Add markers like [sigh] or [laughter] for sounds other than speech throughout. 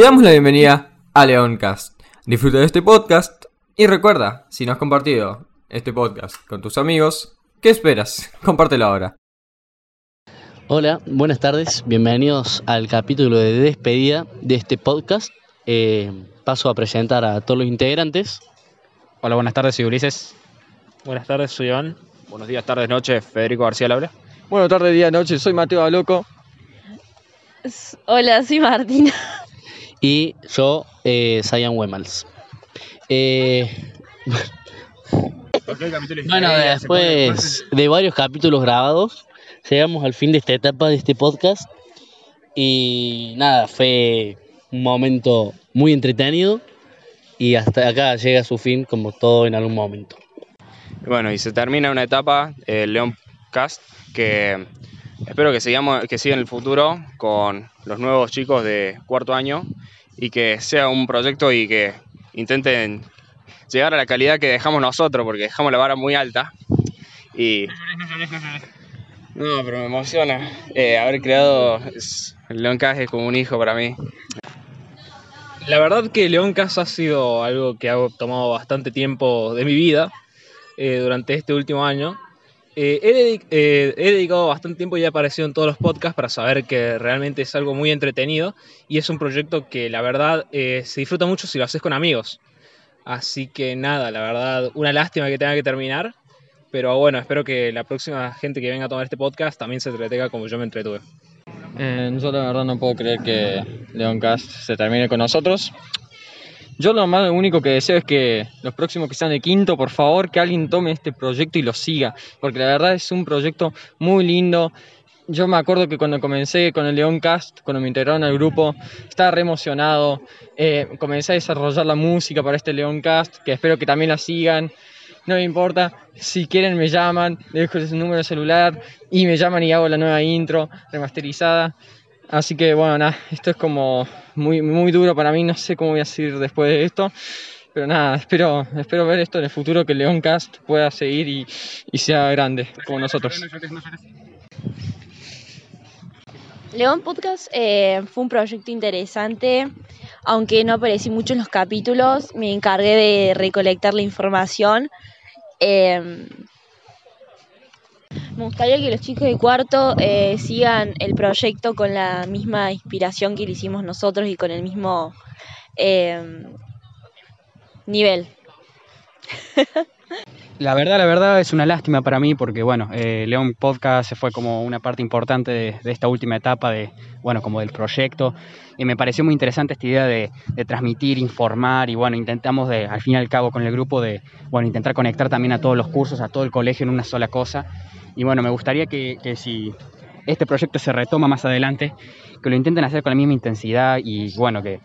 Te damos la bienvenida a Leoncast. Disfruta de este podcast y recuerda, si no has compartido este podcast con tus amigos, ¿qué esperas? [laughs] Compártelo ahora. Hola, buenas tardes, bienvenidos al capítulo de despedida de este podcast. Eh, paso a presentar a todos los integrantes. Hola, buenas tardes, soy Ulises. Buenas tardes, soy Iván. Buenos días, tardes, noches, Federico García Laura. Buenas tardes, día, noche, soy Mateo Aloco. Hola, soy Martina. Y yo, eh, Sayan Wemals. Eh, bueno, después de varios capítulos grabados, llegamos al fin de esta etapa de este podcast. Y nada, fue un momento muy entretenido. Y hasta acá llega a su fin, como todo en algún momento. Bueno, y se termina una etapa, el León Cast, que espero que, sigamos, que siga en el futuro con los nuevos chicos de cuarto año y que sea un proyecto y que intenten llegar a la calidad que dejamos nosotros, porque dejamos la vara muy alta. No, pero me emociona eh, haber creado León como un hijo para mí. La verdad que León Casa ha sido algo que ha tomado bastante tiempo de mi vida eh, durante este último año. Eh, eh, he dedicado bastante tiempo y he aparecido en todos los podcasts para saber que realmente es algo muy entretenido y es un proyecto que la verdad eh, se disfruta mucho si lo haces con amigos. Así que nada, la verdad, una lástima que tenga que terminar. Pero bueno, espero que la próxima gente que venga a tomar este podcast también se entretenga como yo me entretuve. Yo la verdad no puedo creer que Leoncast se termine con nosotros. Yo lo más único que deseo es que los próximos que sean de quinto, por favor, que alguien tome este proyecto y lo siga, porque la verdad es un proyecto muy lindo. Yo me acuerdo que cuando comencé con el Leoncast, cuando me integraron al grupo, estaba re emocionado. Eh, comencé a desarrollar la música para este Leoncast, que espero que también la sigan. No me importa, si quieren me llaman, dejo su número de celular y me llaman y hago la nueva intro remasterizada. Así que bueno, nada, esto es como muy, muy duro para mí, no sé cómo voy a seguir después de esto. Pero nada, espero, espero ver esto en el futuro, que Leoncast pueda seguir y, y sea grande como nosotros. León Podcast eh, fue un proyecto interesante, aunque no aparecí mucho en los capítulos, me encargué de recolectar la información. Eh, me gustaría que los chicos de cuarto eh, sigan el proyecto con la misma inspiración que lo hicimos nosotros y con el mismo eh, nivel. [laughs] La verdad, la verdad es una lástima para mí porque, bueno, eh, León Podcast fue como una parte importante de, esta última etapa de, bueno, como del proyecto. Y me pareció muy interesante esta idea de, de transmitir, informar y, bueno, intentamos de, al fin y al cabo con el grupo de, bueno, intentar conectar también a todos los cursos, a todo el colegio en una sola cosa. Y, bueno, me gustaría que, que si este proyecto se retoma más adelante, que lo intenten hacer con la misma intensidad y, bueno, que,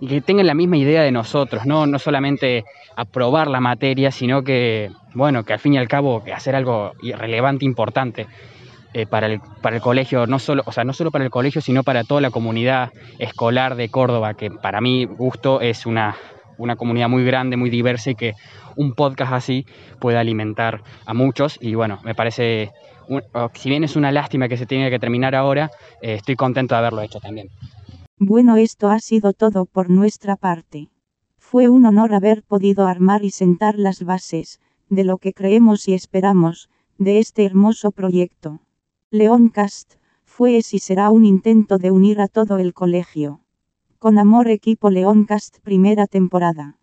y que tengan la misma idea de nosotros, no, no solamente aprobar la materia, sino que, bueno, que al fin y al cabo hacer algo relevante, importante eh, para, el, para el colegio, no solo, o sea, no solo para el colegio, sino para toda la comunidad escolar de Córdoba, que para mi gusto es una, una comunidad muy grande, muy diversa y que un podcast así puede alimentar a muchos y bueno, me parece, un- si bien es una lástima que se tenga que terminar ahora, eh, estoy contento de haberlo hecho también. Bueno, esto ha sido todo por nuestra parte. Fue un honor haber podido armar y sentar las bases, de lo que creemos y esperamos, de este hermoso proyecto. Leoncast, Fue es y será un intento de unir a todo el colegio. Con amor equipo Leoncast primera temporada.